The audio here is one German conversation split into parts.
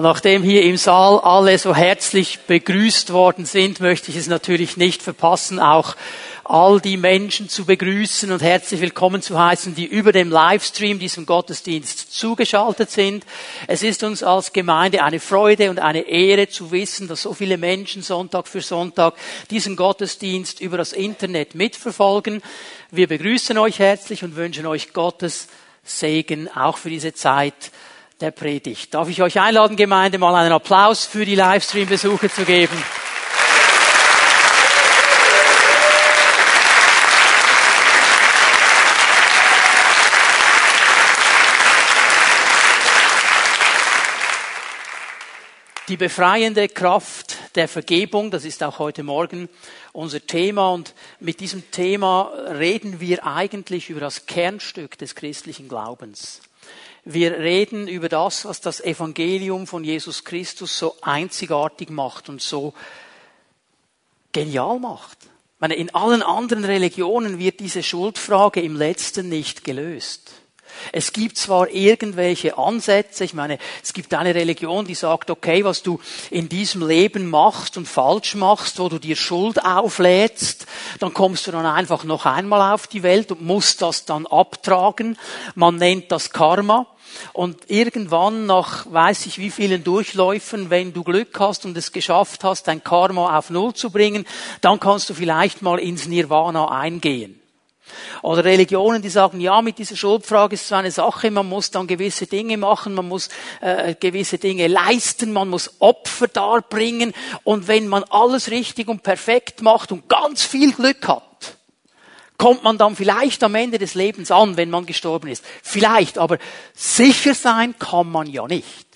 Und nachdem hier im Saal alle so herzlich begrüßt worden sind, möchte ich es natürlich nicht verpassen, auch all die Menschen zu begrüßen und herzlich willkommen zu heißen, die über dem Livestream diesem Gottesdienst zugeschaltet sind. Es ist uns als Gemeinde eine Freude und eine Ehre zu wissen, dass so viele Menschen Sonntag für Sonntag diesen Gottesdienst über das Internet mitverfolgen. Wir begrüßen euch herzlich und wünschen euch Gottes Segen auch für diese Zeit der Predigt. Darf ich euch einladen, Gemeinde, mal einen Applaus für die Livestream-Besucher zu geben? Die befreiende Kraft der Vergebung, das ist auch heute Morgen unser Thema und mit diesem Thema reden wir eigentlich über das Kernstück des christlichen Glaubens. Wir reden über das, was das Evangelium von Jesus Christus so einzigartig macht und so genial macht. Ich meine, in allen anderen Religionen wird diese Schuldfrage im letzten nicht gelöst. Es gibt zwar irgendwelche Ansätze, ich meine, es gibt eine Religion, die sagt, okay, was du in diesem Leben machst und falsch machst, wo du dir Schuld auflädst, dann kommst du dann einfach noch einmal auf die Welt und musst das dann abtragen. Man nennt das Karma. Und irgendwann nach weiß ich wie vielen Durchläufen, wenn du Glück hast und es geschafft hast, dein Karma auf Null zu bringen, dann kannst du vielleicht mal ins Nirvana eingehen. Oder Religionen, die sagen, ja, mit dieser Schuldfrage ist so eine Sache, man muss dann gewisse Dinge machen, man muss äh, gewisse Dinge leisten, man muss Opfer darbringen und wenn man alles richtig und perfekt macht und ganz viel Glück hat, kommt man dann vielleicht am Ende des Lebens an, wenn man gestorben ist. Vielleicht, aber sicher sein kann man ja nicht.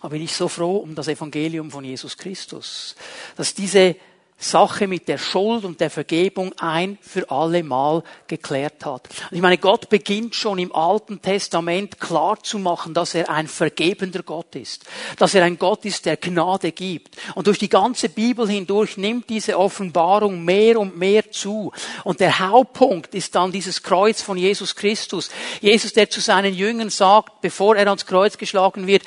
Aber bin ich so froh um das Evangelium von Jesus Christus, dass diese Sache mit der Schuld und der Vergebung ein für alle Mal geklärt hat. Ich meine, Gott beginnt schon im Alten Testament klar zu machen, dass er ein vergebender Gott ist, dass er ein Gott ist, der Gnade gibt. Und durch die ganze Bibel hindurch nimmt diese Offenbarung mehr und mehr zu. Und der Hauptpunkt ist dann dieses Kreuz von Jesus Christus. Jesus, der zu seinen Jüngern sagt, bevor er ans Kreuz geschlagen wird,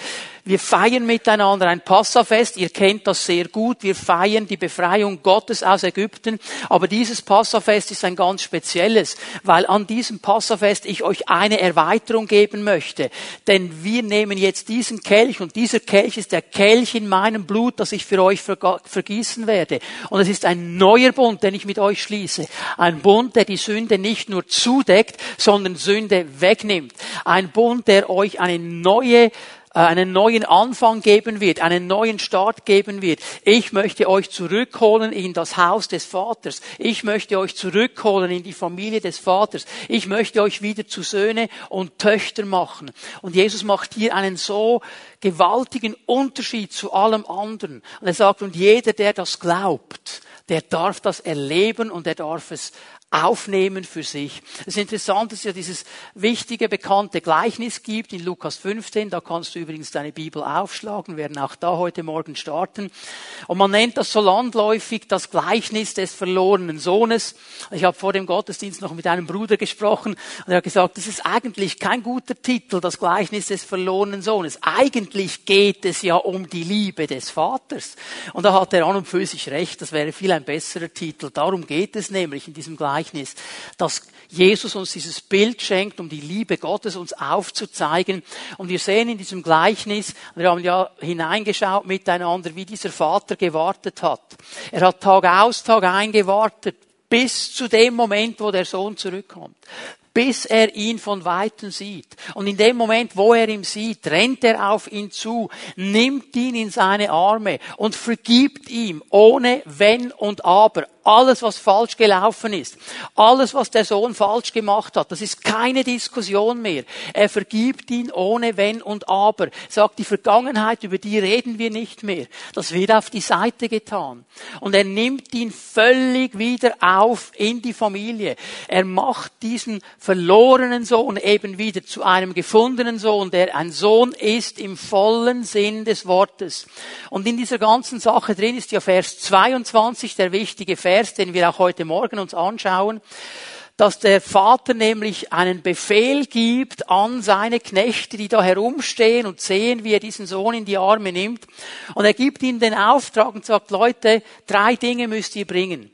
wir feiern miteinander ein Passafest. Ihr kennt das sehr gut. Wir feiern die Befreiung Gottes aus Ägypten. Aber dieses Passafest ist ein ganz spezielles, weil an diesem Passafest ich euch eine Erweiterung geben möchte. Denn wir nehmen jetzt diesen Kelch und dieser Kelch ist der Kelch in meinem Blut, das ich für euch vergießen werde. Und es ist ein neuer Bund, den ich mit euch schließe. Ein Bund, der die Sünde nicht nur zudeckt, sondern Sünde wegnimmt. Ein Bund, der euch eine neue einen neuen Anfang geben wird, einen neuen Start geben wird. Ich möchte euch zurückholen in das Haus des Vaters. Ich möchte euch zurückholen in die Familie des Vaters. Ich möchte euch wieder zu Söhne und Töchter machen. Und Jesus macht hier einen so gewaltigen Unterschied zu allem anderen. Und er sagt, und jeder, der das glaubt, der darf das erleben und er darf es aufnehmen für sich. Es ist interessant, dass es ja dieses wichtige, bekannte Gleichnis gibt in Lukas 15. Da kannst du übrigens deine Bibel aufschlagen, wir werden auch da heute Morgen starten. Und man nennt das so landläufig das Gleichnis des verlorenen Sohnes. Ich habe vor dem Gottesdienst noch mit einem Bruder gesprochen und er hat gesagt, das ist eigentlich kein guter Titel, das Gleichnis des verlorenen Sohnes. Eigentlich geht es ja um die Liebe des Vaters. Und da hat er an und für sich recht, das wäre viel ein besserer Titel. Darum geht es nämlich in diesem Gleichnis Gleichnis, dass Jesus uns dieses Bild schenkt, um die Liebe Gottes uns aufzuzeigen. Und wir sehen in diesem Gleichnis, wir haben ja hineingeschaut miteinander, wie dieser Vater gewartet hat. Er hat Tag aus, Tag ein gewartet, bis zu dem Moment, wo der Sohn zurückkommt bis er ihn von Weitem sieht. Und in dem Moment, wo er ihn sieht, rennt er auf ihn zu, nimmt ihn in seine Arme und vergibt ihm ohne Wenn und Aber alles, was falsch gelaufen ist, alles, was der Sohn falsch gemacht hat, das ist keine Diskussion mehr. Er vergibt ihn ohne Wenn und Aber. Sagt, die Vergangenheit, über die reden wir nicht mehr. Das wird auf die Seite getan. Und er nimmt ihn völlig wieder auf in die Familie. Er macht diesen verlorenen Sohn eben wieder zu einem gefundenen Sohn, der ein Sohn ist im vollen Sinn des Wortes. Und in dieser ganzen Sache drin ist ja Vers 22, der wichtige Vers, Vers, den wir auch heute Morgen uns anschauen. dass der Vater nämlich einen Befehl gibt an seine Knechte, die da herumstehen und sehen, wie er diesen Sohn in die Arme nimmt. Und er gibt ihnen den Auftrag und sagt, Leute, drei Dinge müsst ihr bringen.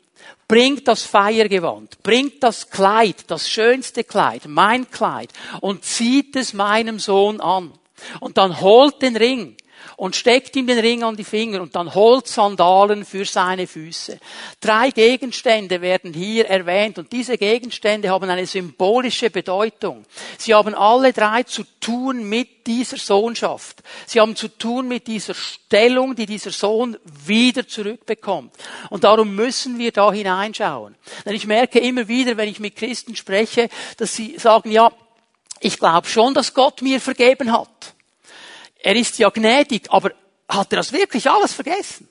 Bringt das Feiergewand, bringt das Kleid, das schönste Kleid, mein Kleid, und zieht es meinem Sohn an. Und dann holt den Ring und steckt ihm den Ring an die Finger und dann holt Sandalen für seine Füße. Drei Gegenstände werden hier erwähnt und diese Gegenstände haben eine symbolische Bedeutung. Sie haben alle drei zu tun mit dieser Sohnschaft. Sie haben zu tun mit dieser Stellung, die dieser Sohn wieder zurückbekommt. Und darum müssen wir da hineinschauen. Denn ich merke immer wieder, wenn ich mit Christen spreche, dass sie sagen, ja, ich glaube schon, dass Gott mir vergeben hat er ist ja gnädig, aber hat er das wirklich alles vergessen?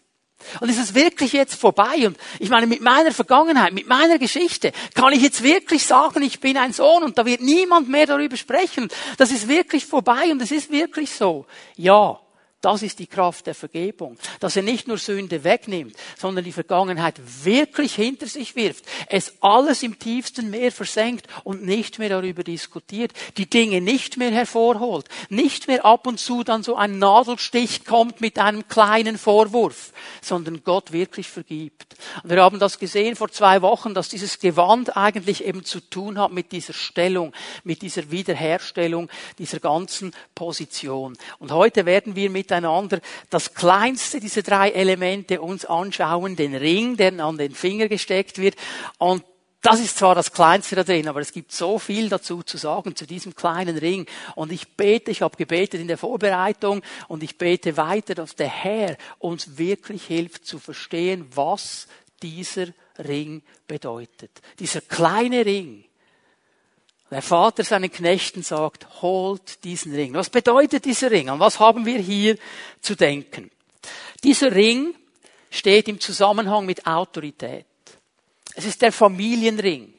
Und ist es wirklich jetzt vorbei? Und ich meine, mit meiner Vergangenheit, mit meiner Geschichte, kann ich jetzt wirklich sagen, ich bin ein Sohn und da wird niemand mehr darüber sprechen. Das ist wirklich vorbei und es ist wirklich so. Ja. Das ist die Kraft der Vergebung. Dass er nicht nur Sünde wegnimmt, sondern die Vergangenheit wirklich hinter sich wirft. Es alles im tiefsten Meer versenkt und nicht mehr darüber diskutiert. Die Dinge nicht mehr hervorholt. Nicht mehr ab und zu dann so ein Nadelstich kommt mit einem kleinen Vorwurf, sondern Gott wirklich vergibt. Und wir haben das gesehen vor zwei Wochen, dass dieses Gewand eigentlich eben zu tun hat mit dieser Stellung, mit dieser Wiederherstellung dieser ganzen Position. Und heute werden wir mit miteinander das kleinste dieser drei Elemente uns anschauen, den Ring, der an den Finger gesteckt wird. Und das ist zwar das Kleinste da drin, aber es gibt so viel dazu zu sagen, zu diesem kleinen Ring. Und ich bete, ich habe gebetet in der Vorbereitung und ich bete weiter, dass der Herr uns wirklich hilft zu verstehen, was dieser Ring bedeutet. Dieser kleine Ring, der Vater seinen Knechten sagt, holt diesen Ring. Was bedeutet dieser Ring? An was haben wir hier zu denken? Dieser Ring steht im Zusammenhang mit Autorität. Es ist der Familienring.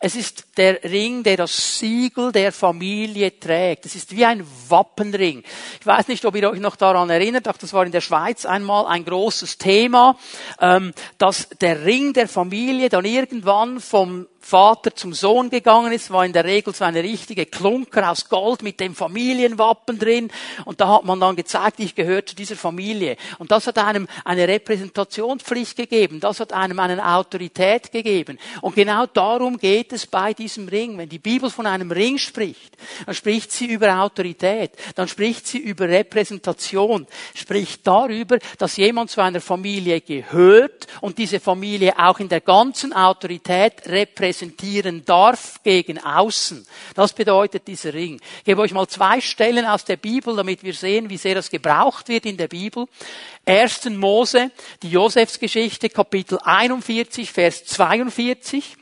Es ist der Ring, der das Siegel der Familie trägt. Es ist wie ein Wappenring. Ich weiß nicht, ob ihr euch noch daran erinnert, auch das war in der Schweiz einmal ein großes Thema, ähm, dass der Ring der Familie dann irgendwann vom Vater zum Sohn gegangen ist, war in der Regel so eine richtige Klunker aus Gold mit dem Familienwappen drin. Und da hat man dann gezeigt, ich gehöre zu dieser Familie. Und das hat einem eine Repräsentationspflicht gegeben. Das hat einem eine Autorität gegeben. Und genau darum geht es bei diesem Ring. Wenn die Bibel von einem Ring spricht, dann spricht sie über Autorität. Dann spricht sie über Repräsentation. Spricht darüber, dass jemand zu einer Familie gehört und diese Familie auch in der ganzen Autorität repräsentiert repräsentieren darf gegen außen. Das bedeutet dieser Ring. Ich gebe euch mal zwei Stellen aus der Bibel, damit wir sehen, wie sehr das gebraucht wird in der Bibel. 1. Mose, die Josefsgeschichte, Kapitel 41, Vers 42.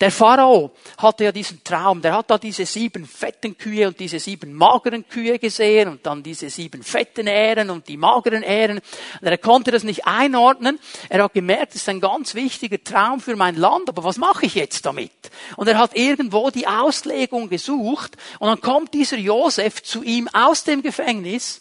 Der Pharao hatte ja diesen Traum, der hat da diese sieben fetten Kühe und diese sieben mageren Kühe gesehen und dann diese sieben fetten Ähren und die mageren Ähren. Und er konnte das nicht einordnen. Er hat gemerkt, das ist ein ganz wichtiger Traum für mein Land, aber was mache ich jetzt damit? Und er hat irgendwo die Auslegung gesucht und dann kommt dieser Josef zu ihm aus dem Gefängnis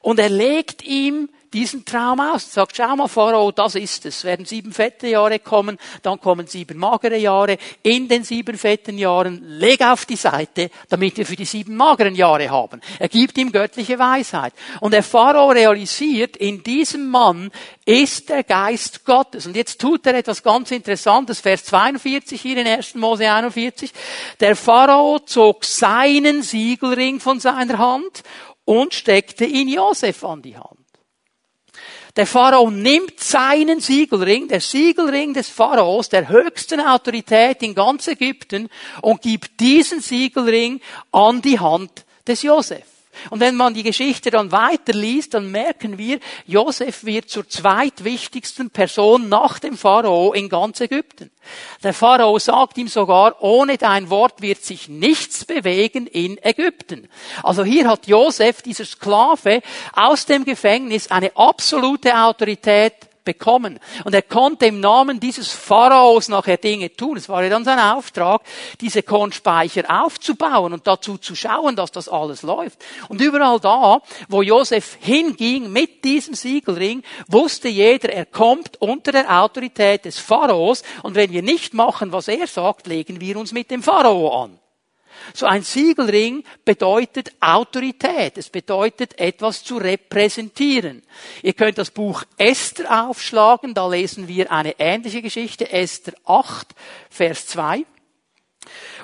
und er legt ihm diesen Traum aus. Sagt, schau mal, Pharao, das ist es. Es werden sieben fette Jahre kommen, dann kommen sieben magere Jahre. In den sieben fetten Jahren leg auf die Seite, damit wir für die sieben mageren Jahre haben. Er gibt ihm göttliche Weisheit. Und der Pharao realisiert, in diesem Mann ist der Geist Gottes. Und jetzt tut er etwas ganz Interessantes. Vers 42 hier in 1. Mose 41. Der Pharao zog seinen Siegelring von seiner Hand und steckte ihn Josef an die Hand. Der Pharao nimmt seinen Siegelring, der Siegelring des Pharaos, der höchsten Autorität in ganz Ägypten, und gibt diesen Siegelring an die Hand des Josef. Und wenn man die Geschichte dann weiterliest, dann merken wir, Josef wird zur zweitwichtigsten Person nach dem Pharao in ganz Ägypten. Der Pharao sagt ihm sogar, ohne dein Wort wird sich nichts bewegen in Ägypten. Also hier hat Josef, dieser Sklave, aus dem Gefängnis eine absolute Autorität bekommen. Und er konnte im Namen dieses Pharaos nachher Dinge tun. Es war ja dann sein Auftrag, diese Kornspeicher aufzubauen und dazu zu schauen, dass das alles läuft. Und überall da, wo Josef hinging mit diesem Siegelring, wusste jeder, er kommt unter der Autorität des Pharaos. Und wenn wir nicht machen, was er sagt, legen wir uns mit dem Pharao an. So ein Siegelring bedeutet Autorität. Es bedeutet etwas zu repräsentieren. Ihr könnt das Buch Esther aufschlagen. Da lesen wir eine ähnliche Geschichte. Esther 8, Vers 2.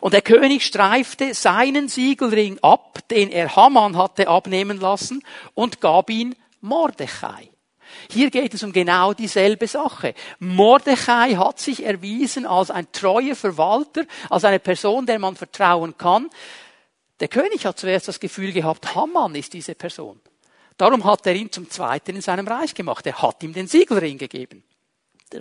Und der König streifte seinen Siegelring ab, den er Haman hatte abnehmen lassen, und gab ihn Mordechai. Hier geht es um genau dieselbe Sache. Mordechai hat sich erwiesen als ein treuer Verwalter, als eine Person, der man vertrauen kann. Der König hat zuerst das Gefühl gehabt, Haman ist diese Person. Darum hat er ihn zum Zweiten in seinem Reich gemacht. Er hat ihm den Siegelring gegeben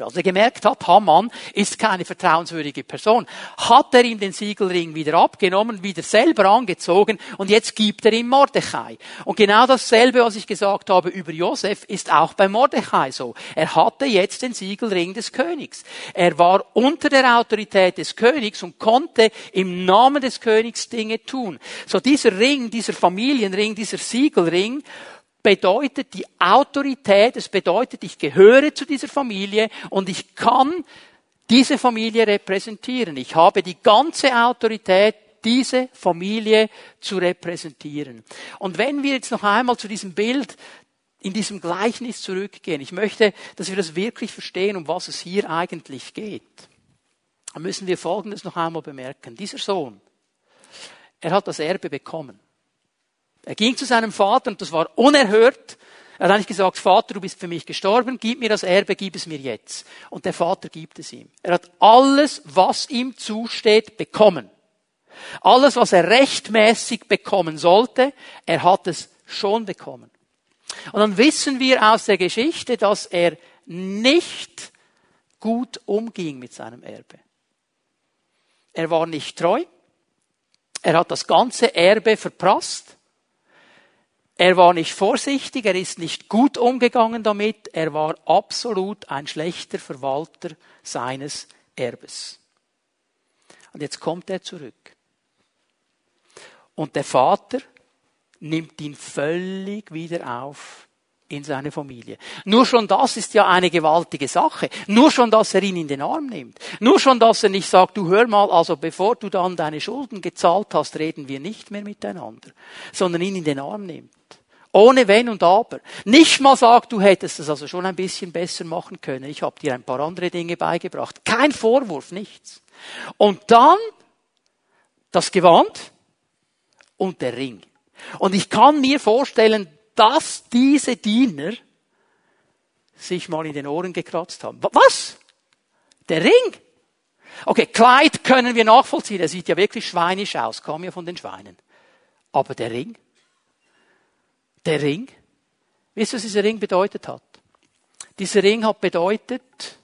als er gemerkt hat, Haman ist keine vertrauenswürdige Person, hat er ihm den Siegelring wieder abgenommen, wieder selber angezogen und jetzt gibt er ihm Mordechai. Und genau dasselbe, was ich gesagt habe über Josef, ist auch bei Mordechai so. Er hatte jetzt den Siegelring des Königs. Er war unter der Autorität des Königs und konnte im Namen des Königs Dinge tun. So dieser Ring, dieser Familienring, dieser Siegelring bedeutet die Autorität, es bedeutet, ich gehöre zu dieser Familie und ich kann diese Familie repräsentieren. Ich habe die ganze Autorität, diese Familie zu repräsentieren. Und wenn wir jetzt noch einmal zu diesem Bild in diesem Gleichnis zurückgehen, ich möchte, dass wir das wirklich verstehen, um was es hier eigentlich geht, dann müssen wir Folgendes noch einmal bemerken. Dieser Sohn, er hat das Erbe bekommen. Er ging zu seinem Vater und das war unerhört. Er hat eigentlich gesagt, Vater, du bist für mich gestorben, gib mir das Erbe, gib es mir jetzt. Und der Vater gibt es ihm. Er hat alles, was ihm zusteht, bekommen. Alles, was er rechtmäßig bekommen sollte, er hat es schon bekommen. Und dann wissen wir aus der Geschichte, dass er nicht gut umging mit seinem Erbe. Er war nicht treu. Er hat das ganze Erbe verprasst. Er war nicht vorsichtig, er ist nicht gut umgegangen damit, er war absolut ein schlechter Verwalter seines Erbes. Und jetzt kommt er zurück. Und der Vater nimmt ihn völlig wieder auf in seine Familie. Nur schon das ist ja eine gewaltige Sache. Nur schon, dass er ihn in den Arm nimmt. Nur schon, dass er nicht sagt, du hör mal, also bevor du dann deine Schulden gezahlt hast, reden wir nicht mehr miteinander, sondern ihn in den Arm nimmt. Ohne Wenn und Aber. Nicht mal sagt, du hättest es also schon ein bisschen besser machen können. Ich habe dir ein paar andere Dinge beigebracht. Kein Vorwurf, nichts. Und dann das Gewand und der Ring. Und ich kann mir vorstellen, dass diese Diener sich mal in den Ohren gekratzt haben. Was? Der Ring? Okay, Kleid können wir nachvollziehen. Er sieht ja wirklich schweinisch aus, kam ja von den Schweinen. Aber der Ring? Der Ring? Wisst ihr, was dieser Ring bedeutet hat? Dieser Ring hat bedeutet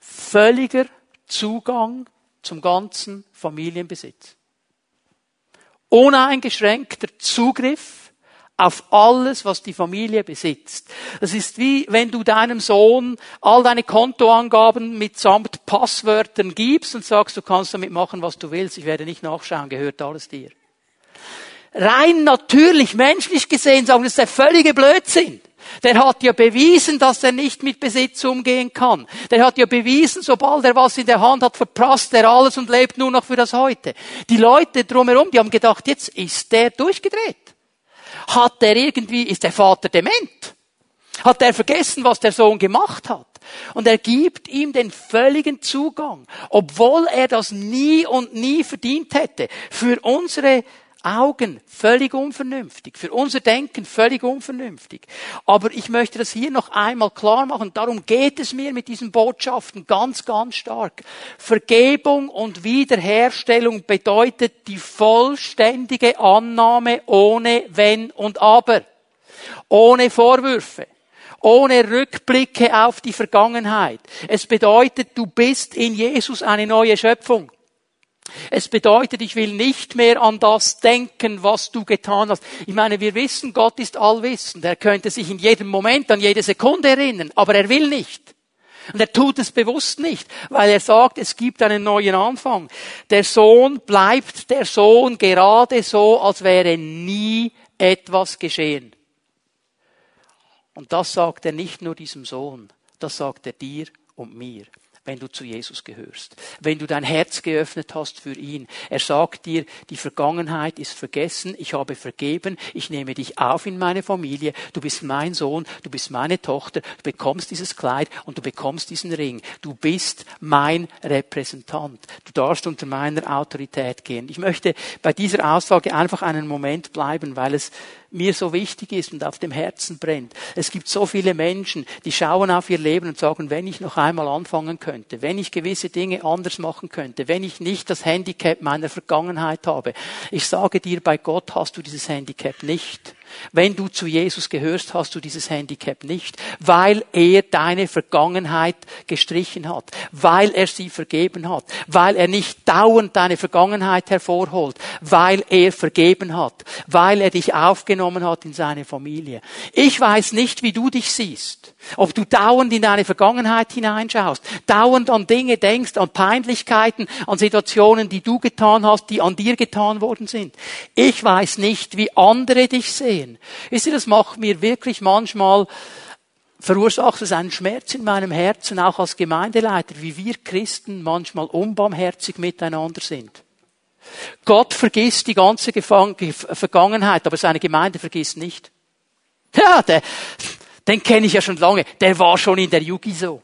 völliger Zugang zum ganzen Familienbesitz. Uneingeschränkter Zugriff auf alles, was die Familie besitzt. Das ist wie wenn du deinem Sohn all deine Kontoangaben mitsamt Passwörtern gibst und sagst, du kannst damit machen, was du willst. Ich werde nicht nachschauen, gehört alles dir rein natürlich, menschlich gesehen sagen, das ist der völlige Blödsinn. Der hat ja bewiesen, dass er nicht mit Besitz umgehen kann. Der hat ja bewiesen, sobald er was in der Hand hat, verprasst er alles und lebt nur noch für das Heute. Die Leute drumherum, die haben gedacht, jetzt ist der durchgedreht. Hat er irgendwie, ist der Vater dement? Hat er vergessen, was der Sohn gemacht hat? Und er gibt ihm den völligen Zugang, obwohl er das nie und nie verdient hätte, für unsere Augen völlig unvernünftig, für unser Denken völlig unvernünftig. Aber ich möchte das hier noch einmal klar machen. Darum geht es mir mit diesen Botschaften ganz, ganz stark. Vergebung und Wiederherstellung bedeutet die vollständige Annahme ohne Wenn und Aber. Ohne Vorwürfe ohne Rückblicke auf die Vergangenheit. Es bedeutet, du bist in Jesus eine neue Schöpfung. Es bedeutet, ich will nicht mehr an das denken, was du getan hast. Ich meine, wir wissen, Gott ist allwissend. Er könnte sich in jedem Moment, an jede Sekunde erinnern, aber er will nicht. Und er tut es bewusst nicht, weil er sagt, es gibt einen neuen Anfang. Der Sohn bleibt der Sohn gerade so, als wäre nie etwas geschehen. Und das sagt er nicht nur diesem Sohn, das sagt er dir und mir wenn du zu Jesus gehörst. Wenn du dein Herz geöffnet hast für ihn. Er sagt dir, die Vergangenheit ist vergessen, ich habe vergeben, ich nehme dich auf in meine Familie, du bist mein Sohn, du bist meine Tochter, du bekommst dieses Kleid und du bekommst diesen Ring. Du bist mein Repräsentant. Du darfst unter meiner Autorität gehen. Ich möchte bei dieser Aussage einfach einen Moment bleiben, weil es mir so wichtig ist und auf dem Herzen brennt. Es gibt so viele Menschen, die schauen auf ihr Leben und sagen, wenn ich noch einmal anfangen könnte, wenn ich gewisse Dinge anders machen könnte, wenn ich nicht das Handicap meiner Vergangenheit habe. Ich sage dir, bei Gott hast du dieses Handicap nicht. Wenn du zu Jesus gehörst, hast du dieses Handicap nicht, weil er deine Vergangenheit gestrichen hat, weil er sie vergeben hat, weil er nicht dauernd deine Vergangenheit hervorholt, weil er vergeben hat, weil er dich aufgenommen hat in seine Familie. Ich weiß nicht, wie du dich siehst. Ob du dauernd in deine Vergangenheit hineinschaust, dauernd an Dinge denkst, an Peinlichkeiten, an Situationen, die du getan hast, die an dir getan worden sind. Ich weiß nicht, wie andere dich sehen. Wisst ihr, das macht mir wirklich manchmal, verursacht es einen Schmerz in meinem Herzen, auch als Gemeindeleiter, wie wir Christen manchmal unbarmherzig miteinander sind. Gott vergisst die ganze Vergangenheit, aber seine Gemeinde vergisst nicht. Ja, der, den kenne ich ja schon lange, der war schon in der Yugi so.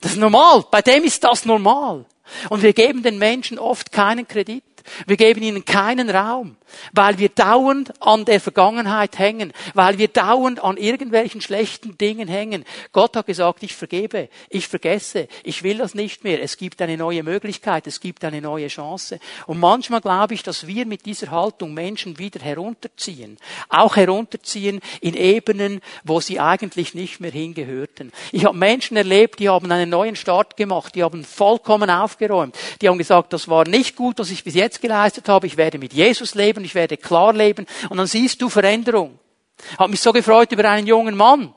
Das ist normal, bei dem ist das normal. Und wir geben den Menschen oft keinen Kredit. Wir geben ihnen keinen Raum, weil wir dauernd an der Vergangenheit hängen, weil wir dauernd an irgendwelchen schlechten Dingen hängen. Gott hat gesagt, ich vergebe, ich vergesse, ich will das nicht mehr. Es gibt eine neue Möglichkeit, es gibt eine neue Chance. Und manchmal glaube ich, dass wir mit dieser Haltung Menschen wieder herunterziehen, auch herunterziehen in Ebenen, wo sie eigentlich nicht mehr hingehörten. Ich habe Menschen erlebt, die haben einen neuen Start gemacht, die haben vollkommen aufgeräumt, die haben gesagt, das war nicht gut, was ich bis jetzt geleistet habe, ich werde mit Jesus leben, ich werde klar leben und dann siehst du Veränderung. Hat mich so gefreut über einen jungen Mann.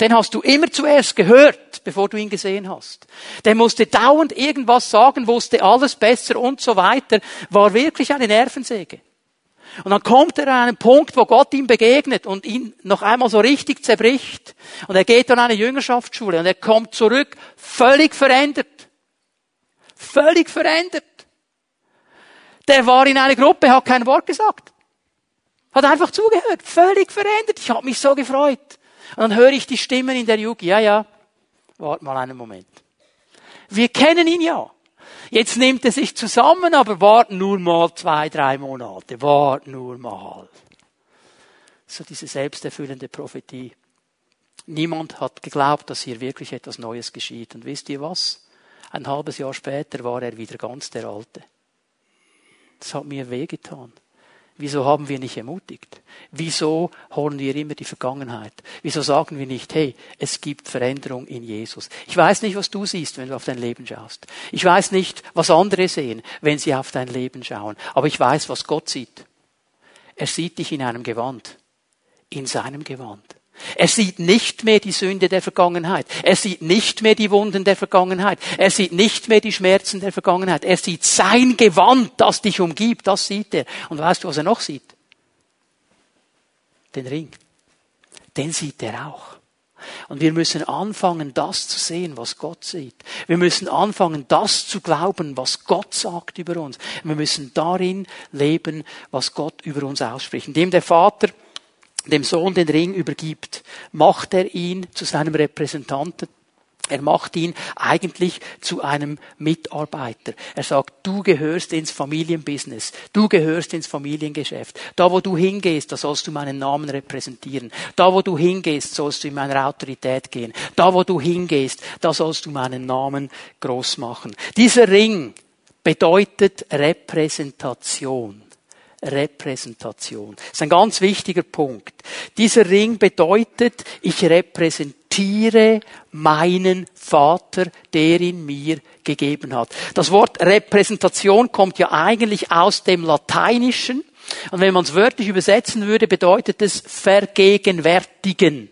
Den hast du immer zuerst gehört, bevor du ihn gesehen hast. Der musste dauernd irgendwas sagen, wusste alles besser und so weiter, war wirklich eine Nervensäge. Und dann kommt er an einen Punkt, wo Gott ihm begegnet und ihn noch einmal so richtig zerbricht. Und er geht an eine Jüngerschaftsschule und er kommt zurück, völlig verändert. Völlig verändert. Der war in einer Gruppe, hat kein Wort gesagt. Hat einfach zugehört. Völlig verändert. Ich habe mich so gefreut. Und dann höre ich die Stimmen in der Jugend. Ja, ja. Wart mal einen Moment. Wir kennen ihn ja. Jetzt nimmt er sich zusammen, aber wart nur mal zwei, drei Monate. Wart nur mal. So diese selbsterfüllende Prophetie. Niemand hat geglaubt, dass hier wirklich etwas Neues geschieht. Und wisst ihr was? Ein halbes Jahr später war er wieder ganz der Alte. Das hat mir wehgetan. Wieso haben wir nicht ermutigt? Wieso holen wir immer die Vergangenheit? Wieso sagen wir nicht, hey, es gibt Veränderung in Jesus? Ich weiß nicht, was du siehst, wenn du auf dein Leben schaust. Ich weiß nicht, was andere sehen, wenn sie auf dein Leben schauen. Aber ich weiß, was Gott sieht. Er sieht dich in einem Gewand. In seinem Gewand. Er sieht nicht mehr die Sünde der Vergangenheit. Er sieht nicht mehr die Wunden der Vergangenheit. Er sieht nicht mehr die Schmerzen der Vergangenheit. Er sieht sein Gewand, das dich umgibt. Das sieht er. Und weißt du, was er noch sieht? Den Ring. Den sieht er auch. Und wir müssen anfangen, das zu sehen, was Gott sieht. Wir müssen anfangen, das zu glauben, was Gott sagt über uns. Wir müssen darin leben, was Gott über uns ausspricht. Indem der Vater dem Sohn den Ring übergibt, macht er ihn zu seinem Repräsentanten. Er macht ihn eigentlich zu einem Mitarbeiter. Er sagt, du gehörst ins Familienbusiness, du gehörst ins Familiengeschäft. Da, wo du hingehst, da sollst du meinen Namen repräsentieren. Da, wo du hingehst, sollst du in meiner Autorität gehen. Da, wo du hingehst, da sollst du meinen Namen groß machen. Dieser Ring bedeutet Repräsentation. Repräsentation. Das ist ein ganz wichtiger Punkt. Dieser Ring bedeutet, ich repräsentiere meinen Vater, der in mir gegeben hat. Das Wort Repräsentation kommt ja eigentlich aus dem Lateinischen. Und wenn man es wörtlich übersetzen würde, bedeutet es vergegenwärtigen.